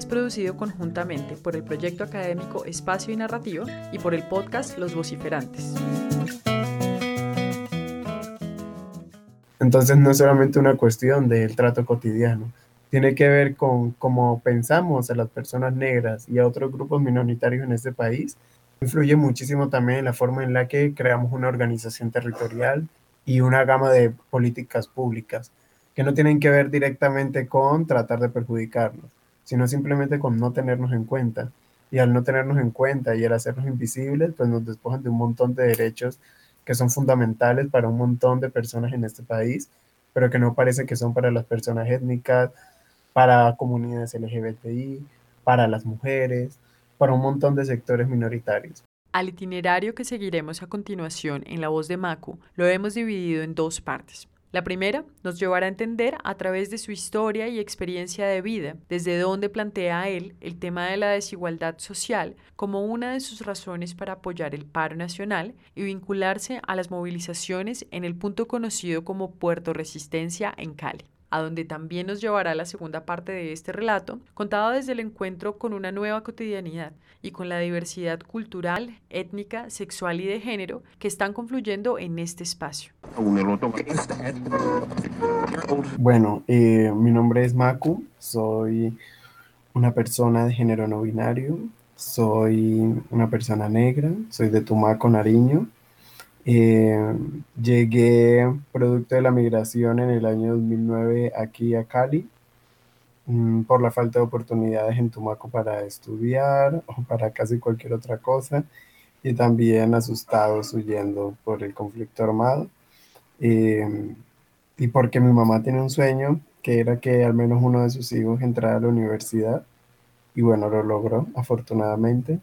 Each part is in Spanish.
es producido conjuntamente por el proyecto académico Espacio y Narrativa y por el podcast Los Vociferantes. Entonces no es solamente una cuestión del trato cotidiano, tiene que ver con cómo pensamos a las personas negras y a otros grupos minoritarios en este país. Influye muchísimo también en la forma en la que creamos una organización territorial y una gama de políticas públicas que no tienen que ver directamente con tratar de perjudicarnos, sino simplemente con no tenernos en cuenta. Y al no tenernos en cuenta y al hacernos invisibles, pues nos despojan de un montón de derechos que son fundamentales para un montón de personas en este país, pero que no parece que son para las personas étnicas, para comunidades LGBTI, para las mujeres, para un montón de sectores minoritarios. Al itinerario que seguiremos a continuación en la voz de Macu lo hemos dividido en dos partes. La primera nos llevará a entender a través de su historia y experiencia de vida, desde donde plantea él el tema de la desigualdad social como una de sus razones para apoyar el paro nacional y vincularse a las movilizaciones en el punto conocido como Puerto Resistencia en Cali a donde también nos llevará la segunda parte de este relato, contado desde el encuentro con una nueva cotidianidad y con la diversidad cultural, étnica, sexual y de género que están confluyendo en este espacio. Bueno, eh, mi nombre es Maku, soy una persona de género no binario, soy una persona negra, soy de Tumaco, Nariño, eh, llegué producto de la migración en el año 2009 aquí a Cali mm, por la falta de oportunidades en Tumaco para estudiar o para casi cualquier otra cosa y también asustados huyendo por el conflicto armado eh, y porque mi mamá tiene un sueño que era que al menos uno de sus hijos entrara a la universidad y bueno, lo logró afortunadamente.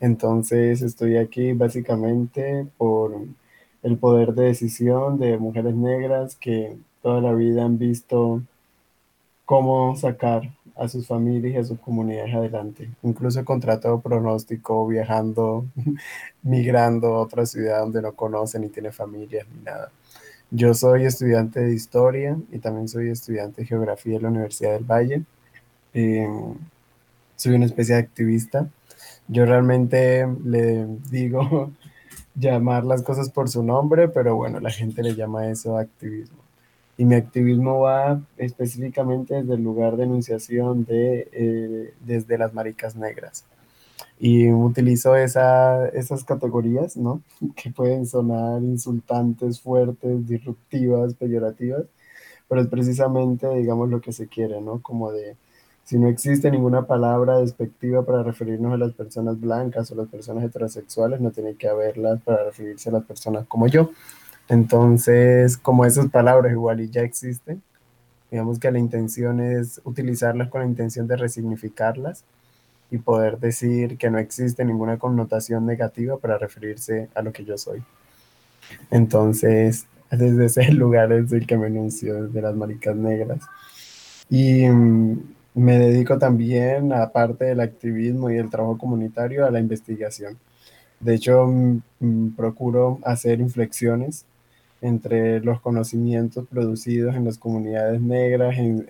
Entonces estoy aquí básicamente por el poder de decisión de mujeres negras que toda la vida han visto cómo sacar a sus familias y a sus comunidades adelante, incluso contra todo pronóstico, viajando, migrando a otra ciudad donde no conocen ni tiene familias ni nada. Yo soy estudiante de historia y también soy estudiante de geografía en la Universidad del Valle. Eh, soy una especie de activista yo realmente le digo llamar las cosas por su nombre, pero bueno, la gente le llama eso activismo. Y mi activismo va específicamente desde el lugar de enunciación de, eh, desde las maricas negras. Y utilizo esa, esas categorías, ¿no? Que pueden sonar insultantes, fuertes, disruptivas, peyorativas, pero es precisamente, digamos, lo que se quiere, ¿no? Como de si no existe ninguna palabra despectiva para referirnos a las personas blancas o las personas heterosexuales, no tiene que haberlas para referirse a las personas como yo. Entonces, como esas palabras igual y ya existen, digamos que la intención es utilizarlas con la intención de resignificarlas y poder decir que no existe ninguna connotación negativa para referirse a lo que yo soy. Entonces, desde ese lugar es el que me anuncio desde las maricas negras. Y mm, me dedico también, aparte del activismo y el trabajo comunitario, a la investigación. De hecho, procuro hacer inflexiones entre los conocimientos producidos en las comunidades negras, en,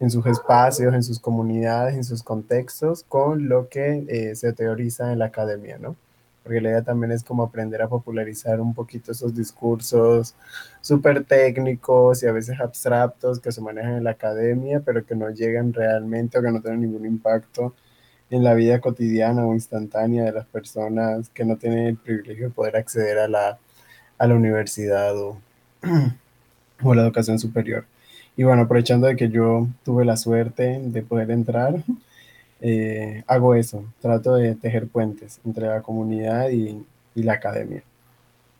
en sus espacios, en sus comunidades, en sus contextos, con lo que eh, se teoriza en la academia, ¿no? Porque la idea también es como aprender a popularizar un poquito esos discursos súper técnicos y a veces abstractos que se manejan en la academia, pero que no llegan realmente o que no tienen ningún impacto en la vida cotidiana o instantánea de las personas que no tienen el privilegio de poder acceder a la, a la universidad o, o a la educación superior. Y bueno, aprovechando de que yo tuve la suerte de poder entrar, eh, hago eso, trato de tejer puentes entre la comunidad y, la academia.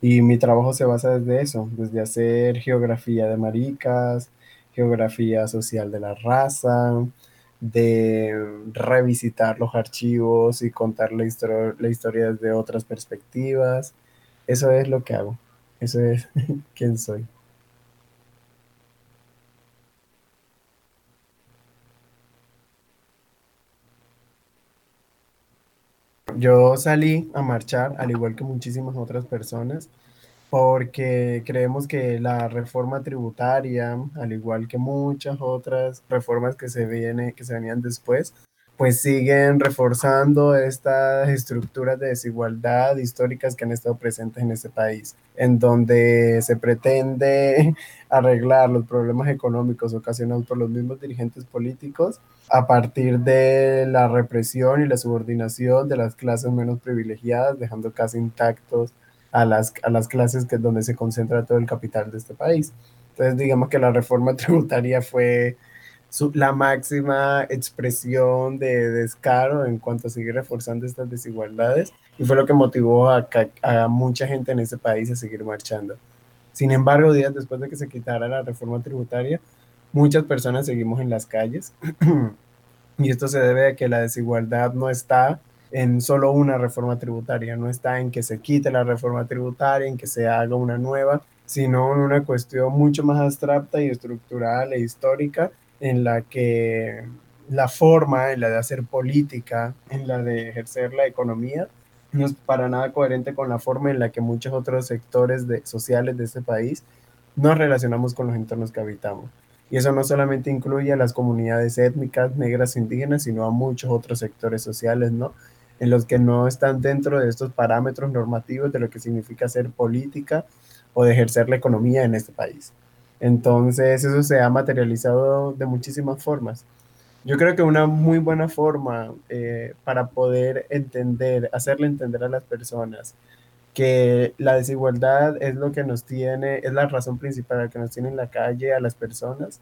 Y mi trabajo se basa desde eso, desde hacer geografía de maricas, geografía social de la raza, de revisitar los archivos y contar la, la historia desde otras perspectivas. Eso es lo que hago. Eso es quién soy. Yo salí a marchar, al igual que muchísimas otras personas, porque creemos que la reforma tributaria, al igual que muchas otras reformas que se, viene, que se venían después, pues siguen reforzando estas estructuras de desigualdad históricas que han estado presentes en este país, en donde se pretende arreglar los problemas económicos ocasionados por los mismos dirigentes políticos a partir de la represión y la subordinación de las clases menos privilegiadas, dejando casi intactos a las, a las clases que es donde se concentra todo el capital de este país. Entonces, digamos que la reforma tributaria fue la máxima expresión de descaro en cuanto a seguir reforzando estas desigualdades y fue lo que motivó a, a mucha gente en ese país a seguir marchando. Sin embargo, días después de que se quitara la reforma tributaria, muchas personas seguimos en las calles y esto se debe a que la desigualdad no está en solo una reforma tributaria, no está en que se quite la reforma tributaria, en que se haga una nueva, sino en una cuestión mucho más abstracta y estructural e histórica en la que la forma, en la de hacer política, en la de ejercer la economía, no es para nada coherente con la forma en la que muchos otros sectores de, sociales de este país nos relacionamos con los entornos que habitamos. Y eso no solamente incluye a las comunidades étnicas, negras, indígenas, sino a muchos otros sectores sociales, ¿no? En los que no están dentro de estos parámetros normativos de lo que significa hacer política o de ejercer la economía en este país. Entonces, eso se ha materializado de muchísimas formas. Yo creo que una muy buena forma eh, para poder entender, hacerle entender a las personas que la desigualdad es lo que nos tiene, es la razón principal que nos tiene en la calle a las personas,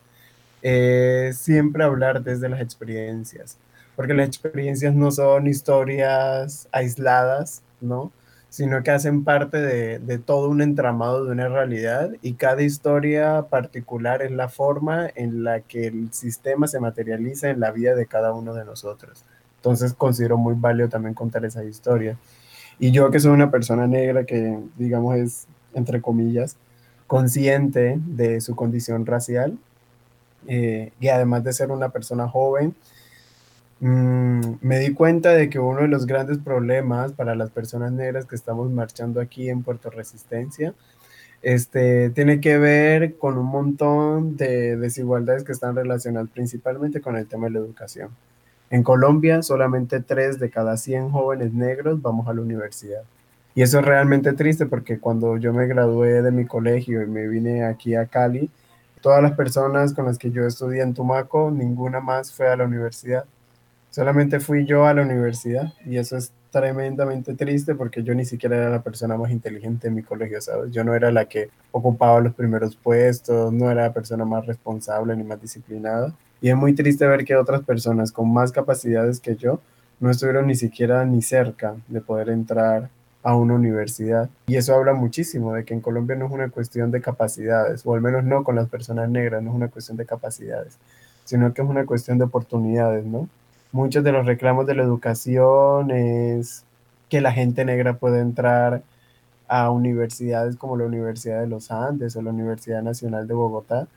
es siempre hablar desde las experiencias, porque las experiencias no son historias aisladas, ¿no? Sino que hacen parte de, todo un entramado de una realidad y cada historia particular es la forma en la que el sistema se materializa en la vida de cada uno de nosotros. Entonces considero muy válido también contar esa historia. Y yo que soy una persona negra que, digamos, es, entre comillas, consciente de su condición racial eh, y además de ser una persona joven, Mm, me di cuenta de que uno de los grandes problemas para las personas negras que estamos marchando aquí en Puerto Resistencia este, tiene que ver con un montón de desigualdades que están relacionadas principalmente con el tema de la educación. En Colombia, solamente 3 de cada 100 jóvenes negros vamos a la universidad. Y eso es realmente triste porque cuando yo me gradué de mi colegio y me vine aquí a Cali, todas las personas con las que yo estudié en Tumaco, ninguna más fue a la universidad. Solamente fui yo a la universidad y eso es tremendamente triste porque yo ni siquiera era la persona más inteligente en mi colegio, ¿sabes? Yo no era la que ocupaba los primeros puestos, no era la persona más responsable ni más disciplinada. Y es muy triste ver que otras personas con más capacidades que yo no estuvieron ni siquiera ni cerca de poder entrar a una universidad. Y eso habla muchísimo de que en Colombia no es una cuestión de capacidades, o al menos no con las personas negras, no es una cuestión de capacidades, sino que es una cuestión de oportunidades, ¿no? Muchos de los reclamos de la educación es que la gente negra puede entrar a universidades como la Universidad de los Andes o la Universidad Nacional de Bogotá,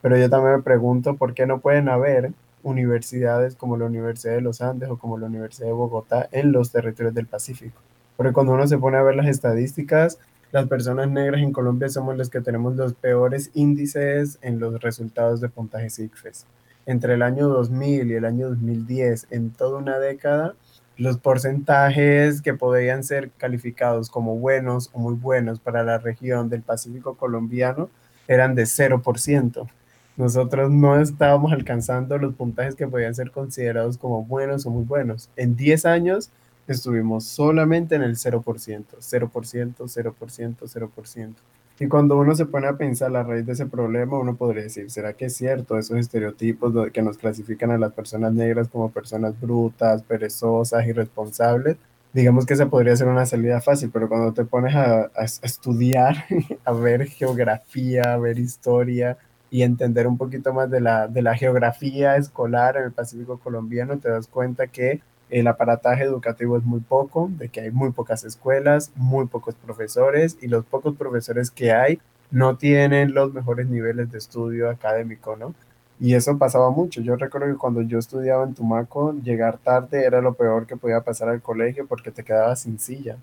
pero yo también me pregunto por qué no pueden haber universidades como la Universidad de los Andes o como la Universidad de Bogotá en los territorios del Pacífico. Porque cuando uno se pone a ver las estadísticas, las personas negras en Colombia somos los que tenemos los peores índices en los resultados de puntaje ICFES entre el año 2000 y el año 2010, en toda una década, los porcentajes que podían ser calificados como buenos o muy buenos para la región del Pacífico colombiano eran de 0%. Nosotros no estábamos alcanzando los puntajes que podían ser considerados como buenos o muy buenos. En 10 años estuvimos solamente en el 0%, 0%, 0%, 0%. Y cuando uno se pone a pensar la raíz de ese problema, uno podría decir, ¿será que es cierto esos estereotipos que nos clasifican a las personas negras como personas brutas, perezosas, irresponsables? Digamos que esa podría ser una salida fácil, pero cuando te pones a, a estudiar, a ver geografía, a ver historia, y entender un poquito más de la, de la geografía escolar en el Pacífico colombiano, te das cuenta que el aparataje educativo es muy poco, de que hay muy pocas escuelas, muy pocos profesores y los pocos profesores que hay no tienen los mejores niveles de estudio académico, ¿no? Y eso pasaba mucho. Yo recuerdo que cuando yo estudiaba en Tumaco, llegar tarde era lo peor que podía pasar al colegio porque te quedabas sin silla.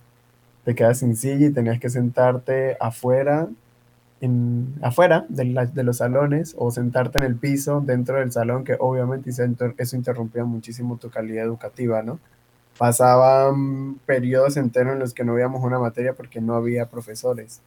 Te quedabas sin silla y tenías que sentarte afuera, en, afuera de, los salones o sentarte en el piso dentro del salón, que obviamente eso interrumpía muchísimo tu calidad educativa, ¿no? Pasaban periodos enteros en los que no veíamos una materia porque no había profesores.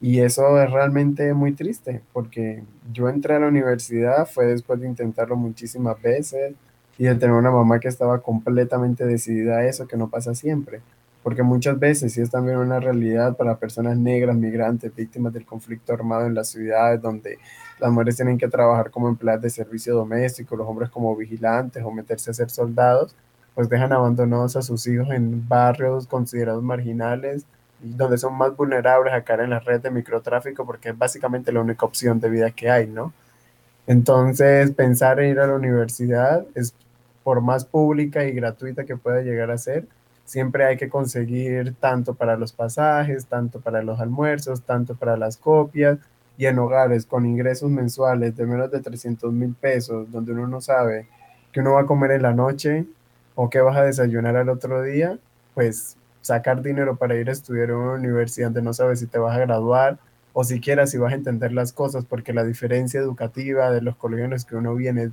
Y eso es realmente muy triste, porque yo entré a la universidad, fue después de intentarlo muchísimas veces y de tener una mamá que estaba completamente decidida a eso, que no pasa siempre. Porque muchas veces, sí es también una realidad para personas negras, migrantes, víctimas del conflicto armado en las ciudades, donde las mujeres tienen que trabajar como empleadas de servicio doméstico, los hombres como vigilantes o meterse a ser soldados, pues dejan abandonados a sus hijos en barrios considerados marginales donde son más vulnerables a caer en la red de microtráfico porque es básicamente la única opción de vida que hay, ¿no? Entonces, pensar en ir a la universidad es, por más pública y gratuita que pueda llegar a ser, siempre hay que conseguir tanto para los pasajes, tanto para los almuerzos, tanto para las copias, y en hogares con ingresos mensuales de menos de 300 mil pesos, donde uno no sabe qué uno va a comer en la noche o qué vas a desayunar al otro día, pues sacar dinero para ir a estudiar en una universidad donde no sabes si te vas a graduar o siquiera si vas a entender las cosas, porque la diferencia educativa de los colegios que uno viene es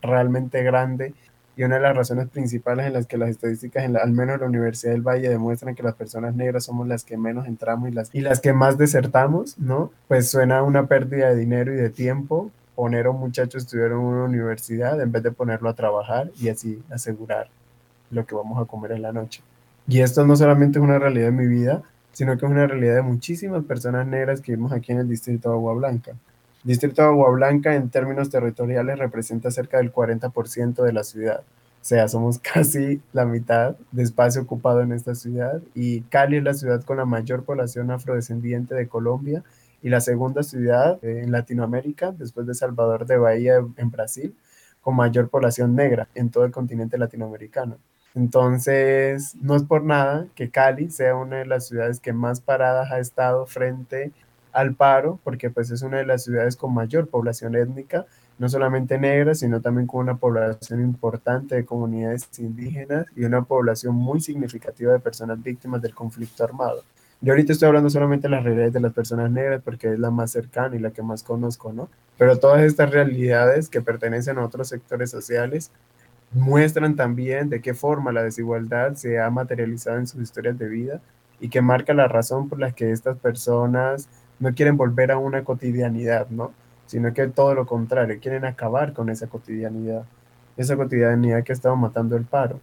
realmente grande y una de las razones principales en las que las estadísticas, al menos en la Universidad del Valle, demuestran que las personas negras somos las que menos entramos y las, y las que más desertamos, ¿no? Pues suena una pérdida de dinero y de tiempo poner a un muchacho a estudiar en una universidad en vez de ponerlo a trabajar y así asegurar lo que vamos a comer en la noche. Y esto no solamente es una realidad de mi vida, sino que es una realidad de muchísimas personas negras que vivimos aquí en el distrito de Agua Blanca. Distrito de Agua Blanca en términos territoriales representa cerca del 40% de la ciudad. O sea, somos casi la mitad de espacio ocupado en esta ciudad y Cali es la ciudad con la mayor población afrodescendiente de Colombia y la segunda ciudad en Latinoamérica, después de Salvador de Bahía en Brasil, con mayor población negra en todo el continente latinoamericano. Entonces, no es por nada que Cali sea una de las ciudades que más paradas ha estado frente al paro, porque pues es una de las ciudades con mayor población étnica, no solamente negra, sino también con una población importante de comunidades indígenas y una población muy significativa de personas víctimas del conflicto armado. Yo ahorita estoy hablando solamente de las realidades de las personas negras porque es la más cercana y la que más conozco, ¿no? Pero todas estas realidades que pertenecen a otros sectores sociales muestran también de qué forma la desigualdad se ha materializado en sus historias de vida y que marca la razón por la que estas personas no quieren volver a una cotidianidad, ¿no? Sino que todo lo contrario, quieren acabar con esa cotidianidad, esa cotidianidad que ha estado matando el paro.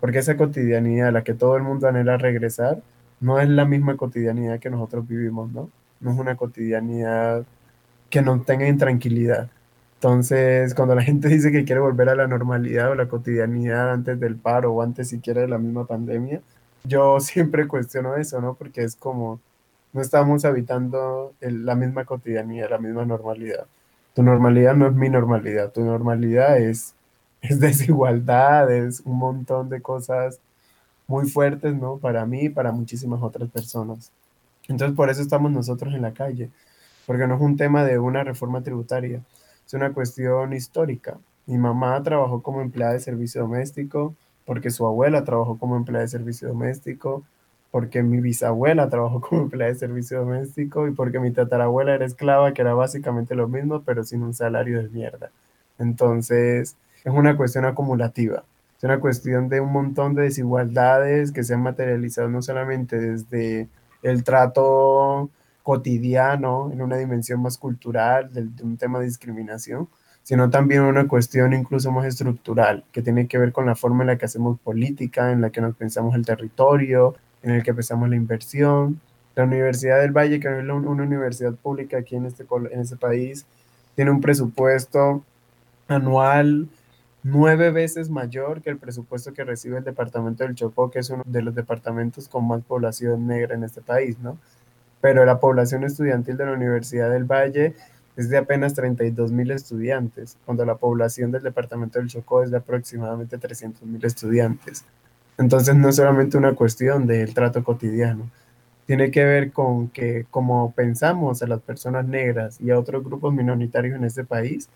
Porque esa cotidianidad a la que todo el mundo anhela regresar no es la misma cotidianidad que nosotros vivimos, ¿no? No es una cotidianidad que nos tenga intranquilidad, entonces, cuando la gente dice que quiere volver a la normalidad o la cotidianidad antes del paro o antes siquiera de la misma pandemia, yo siempre cuestiono eso, ¿no? Porque es como, no estamos habitando la misma cotidianidad, la misma normalidad. Tu normalidad no es mi normalidad, tu normalidad es, es desigualdad, es un montón de cosas muy fuertes, ¿no? Para mí y para muchísimas otras personas. Entonces, por eso estamos nosotros en la calle, porque no es un tema de una reforma tributaria es una cuestión histórica. Mi mamá trabajó como empleada de servicio doméstico, porque su abuela trabajó como empleada de servicio doméstico, porque mi bisabuela trabajó como empleada de servicio doméstico y porque mi tatarabuela era esclava, que era básicamente lo mismo, pero sin un salario de mierda. Entonces, es una cuestión acumulativa. Es una cuestión de un montón de desigualdades que se han materializado no solamente desde el trato cotidiano, en una dimensión más cultural, de, un tema de discriminación, sino también una cuestión incluso más estructural, que tiene que ver con la forma en la que hacemos política, en la que nos pensamos el territorio, en el que pensamos la inversión. La Universidad del Valle, que es una universidad pública aquí en este, en este país, tiene un presupuesto anual nueve veces mayor que el presupuesto que recibe el departamento del Chocó, que es uno de los departamentos con más población negra en este país, ¿no? pero la población estudiantil de la Universidad del Valle es de apenas 32 mil estudiantes, cuando la población del departamento del Chocó es de aproximadamente 300 mil estudiantes. Entonces no es solamente una cuestión del trato cotidiano, tiene que ver con que como pensamos a las personas negras y a otros grupos minoritarios en este país,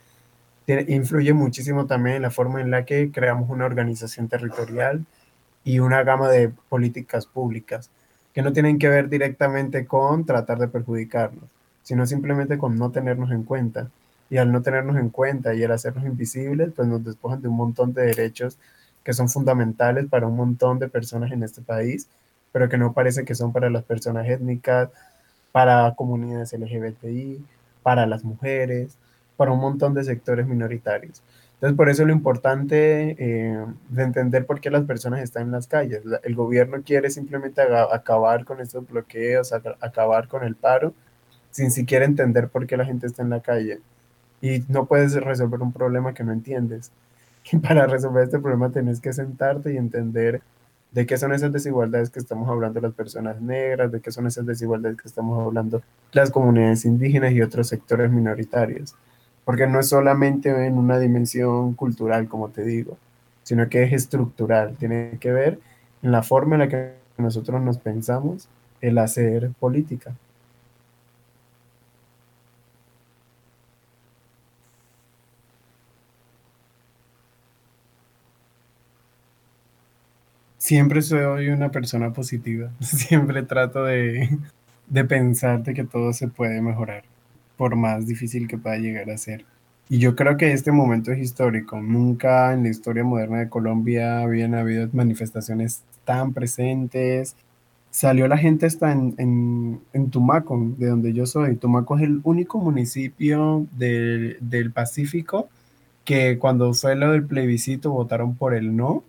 influye muchísimo también en la forma en la que creamos una organización territorial y una gama de políticas públicas que no tienen que ver directamente con tratar de perjudicarnos, sino simplemente con no tenernos en cuenta. Y al no tenernos en cuenta y al hacernos invisibles, pues nos despojan de un montón de derechos que son fundamentales para un montón de personas en este país, pero que no parece que son para las personas étnicas, para comunidades LGBTI, para las mujeres, para un montón de sectores minoritarios. Entonces, por eso lo importante eh, de entender por qué las personas están en las calles. El gobierno quiere simplemente acabar con estos bloqueos, acabar con el paro, sin siquiera entender por qué la gente está en la calle. Y no puedes resolver un problema que no entiendes. Y para resolver este problema tenés que sentarte y entender de qué son esas desigualdades que estamos hablando las personas negras, de qué son esas desigualdades que estamos hablando las comunidades indígenas y otros sectores minoritarios porque no es solamente en una dimensión cultural, como te digo, sino que es estructural, tiene que ver en la forma en la que nosotros nos pensamos el hacer política. Siempre soy una persona positiva, siempre trato de, de pensar de que todo se puede mejorar por más difícil que pueda llegar a ser. Y yo creo que este momento es histórico. Nunca en la historia moderna de Colombia habían habido manifestaciones tan presentes. Salió la gente hasta en, en, en Tumaco, de donde yo soy. Tumaco es el único municipio del, del Pacífico que cuando fue lo del plebiscito votaron por el no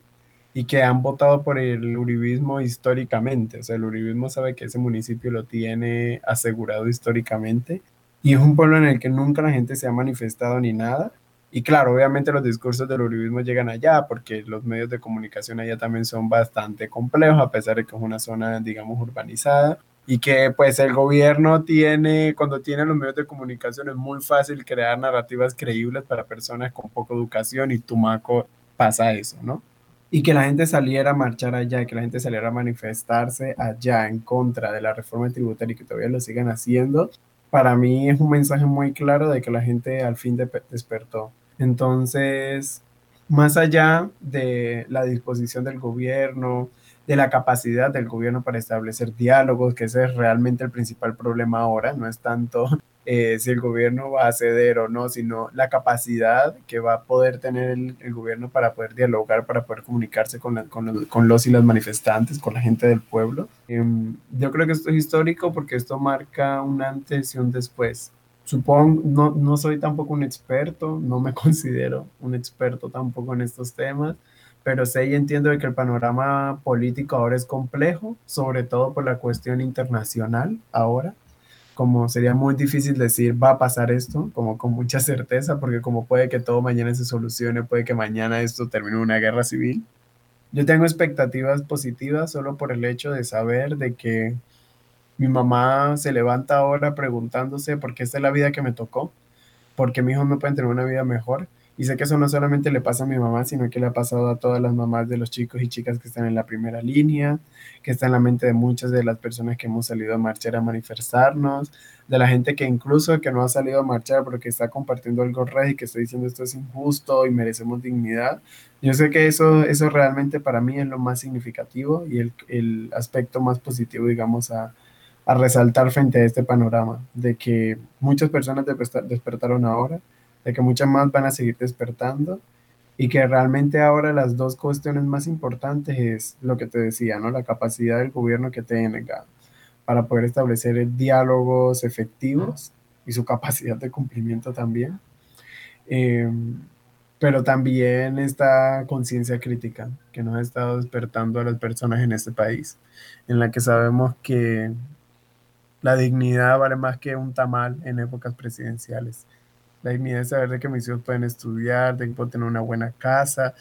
y que han votado por el uribismo históricamente. O sea, el uribismo sabe que ese municipio lo tiene asegurado históricamente y es un pueblo en el que nunca la gente se ha manifestado ni nada. Y claro, obviamente los discursos del uribismo llegan allá porque los medios de comunicación allá también son bastante complejos, a pesar de que es una zona, digamos, urbanizada. Y que pues el gobierno tiene, cuando tiene los medios de comunicación es muy fácil crear narrativas creíbles para personas con poca educación y Tumaco pasa eso, ¿no? Y que la gente saliera a marchar allá, que la gente saliera a manifestarse allá en contra de la reforma tributaria y que todavía lo sigan haciendo, para mí es un mensaje muy claro de que la gente al fin despertó. Entonces, más allá de la disposición del gobierno, de la capacidad del gobierno para establecer diálogos, que ese es realmente el principal problema ahora, no es tanto eh, si el gobierno va a ceder o no, sino la capacidad que va a poder tener el, gobierno para poder dialogar, para poder comunicarse con, con, los, y las manifestantes, con la gente del pueblo. Em, yo creo que esto es histórico porque esto marca un antes y un después. Supongo, no, no soy tampoco un experto, no me considero un experto tampoco en estos temas, pero sé y entiendo de que el panorama político ahora es complejo, sobre todo por la cuestión internacional ahora como sería muy difícil decir va a pasar esto, como con mucha certeza, porque como puede que todo mañana se solucione, puede que mañana esto termine una guerra civil. Yo tengo expectativas positivas solo por el hecho de saber de que mi mamá se levanta ahora preguntándose por qué esta es la vida que me tocó, porque mi hijo no puede tener una vida mejor y sé que eso no solamente le pasa a mi mamá, sino que le ha pasado a todas las mamás de los chicos y chicas que están en la primera línea, que está en la mente de muchas de las personas que hemos salido a marchar a manifestarnos, de la gente que incluso que no ha salido a marchar porque está compartiendo algo red y que está diciendo esto es injusto y merecemos dignidad. Yo sé que eso, eso realmente para mí es lo más significativo y el, el aspecto más positivo, digamos, a, a resaltar frente a este panorama, de que muchas personas despertaron ahora de que muchas más van a seguir despertando y que realmente ahora las dos cuestiones más importantes es lo que te decía, ¿no? La capacidad del gobierno que tenga para poder establecer diálogos efectivos y su capacidad de cumplimiento también. Em, pero también esta conciencia crítica que nos ha estado despertando a las personas en este país, en la que sabemos que la dignidad vale más que un tamal en épocas presidenciales la dignidad de saber de que mis hijos pueden estudiar, de que puedo tener una buena casa,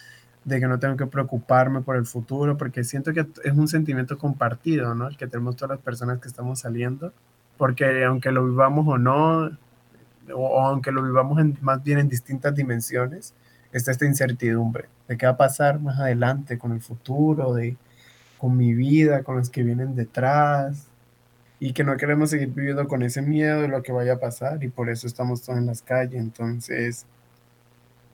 de que no tengo que preocuparme por el futuro, porque siento que es un sentimiento compartido, ¿no? El que tenemos todas las personas que estamos saliendo, porque aunque lo vivamos o no, o, aunque lo vivamos más bien en distintas dimensiones, está esta incertidumbre de qué va a pasar más adelante con el futuro, de con mi vida, con los que vienen detrás, y que no queremos seguir viviendo con ese miedo de lo que vaya a pasar y por eso estamos todos en las calles. Entonces,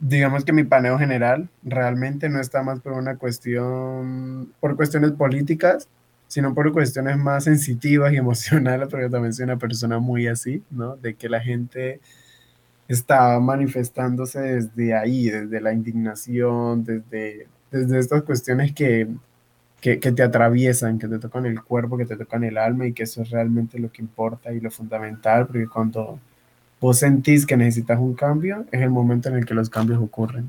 digamos que mi paneo general realmente no está más por una cuestión, por cuestiones políticas, sino por cuestiones más sensitivas y emocionales, porque también soy una persona muy así, ¿no? De que la gente está manifestándose desde ahí, desde la indignación, desde, desde estas cuestiones que, que, que, te atraviesan, que te tocan el cuerpo, que te tocan el alma y que eso es realmente lo que importa y lo fundamental, porque cuando vos sentís que necesitas un cambio, es el momento en el que los cambios ocurren.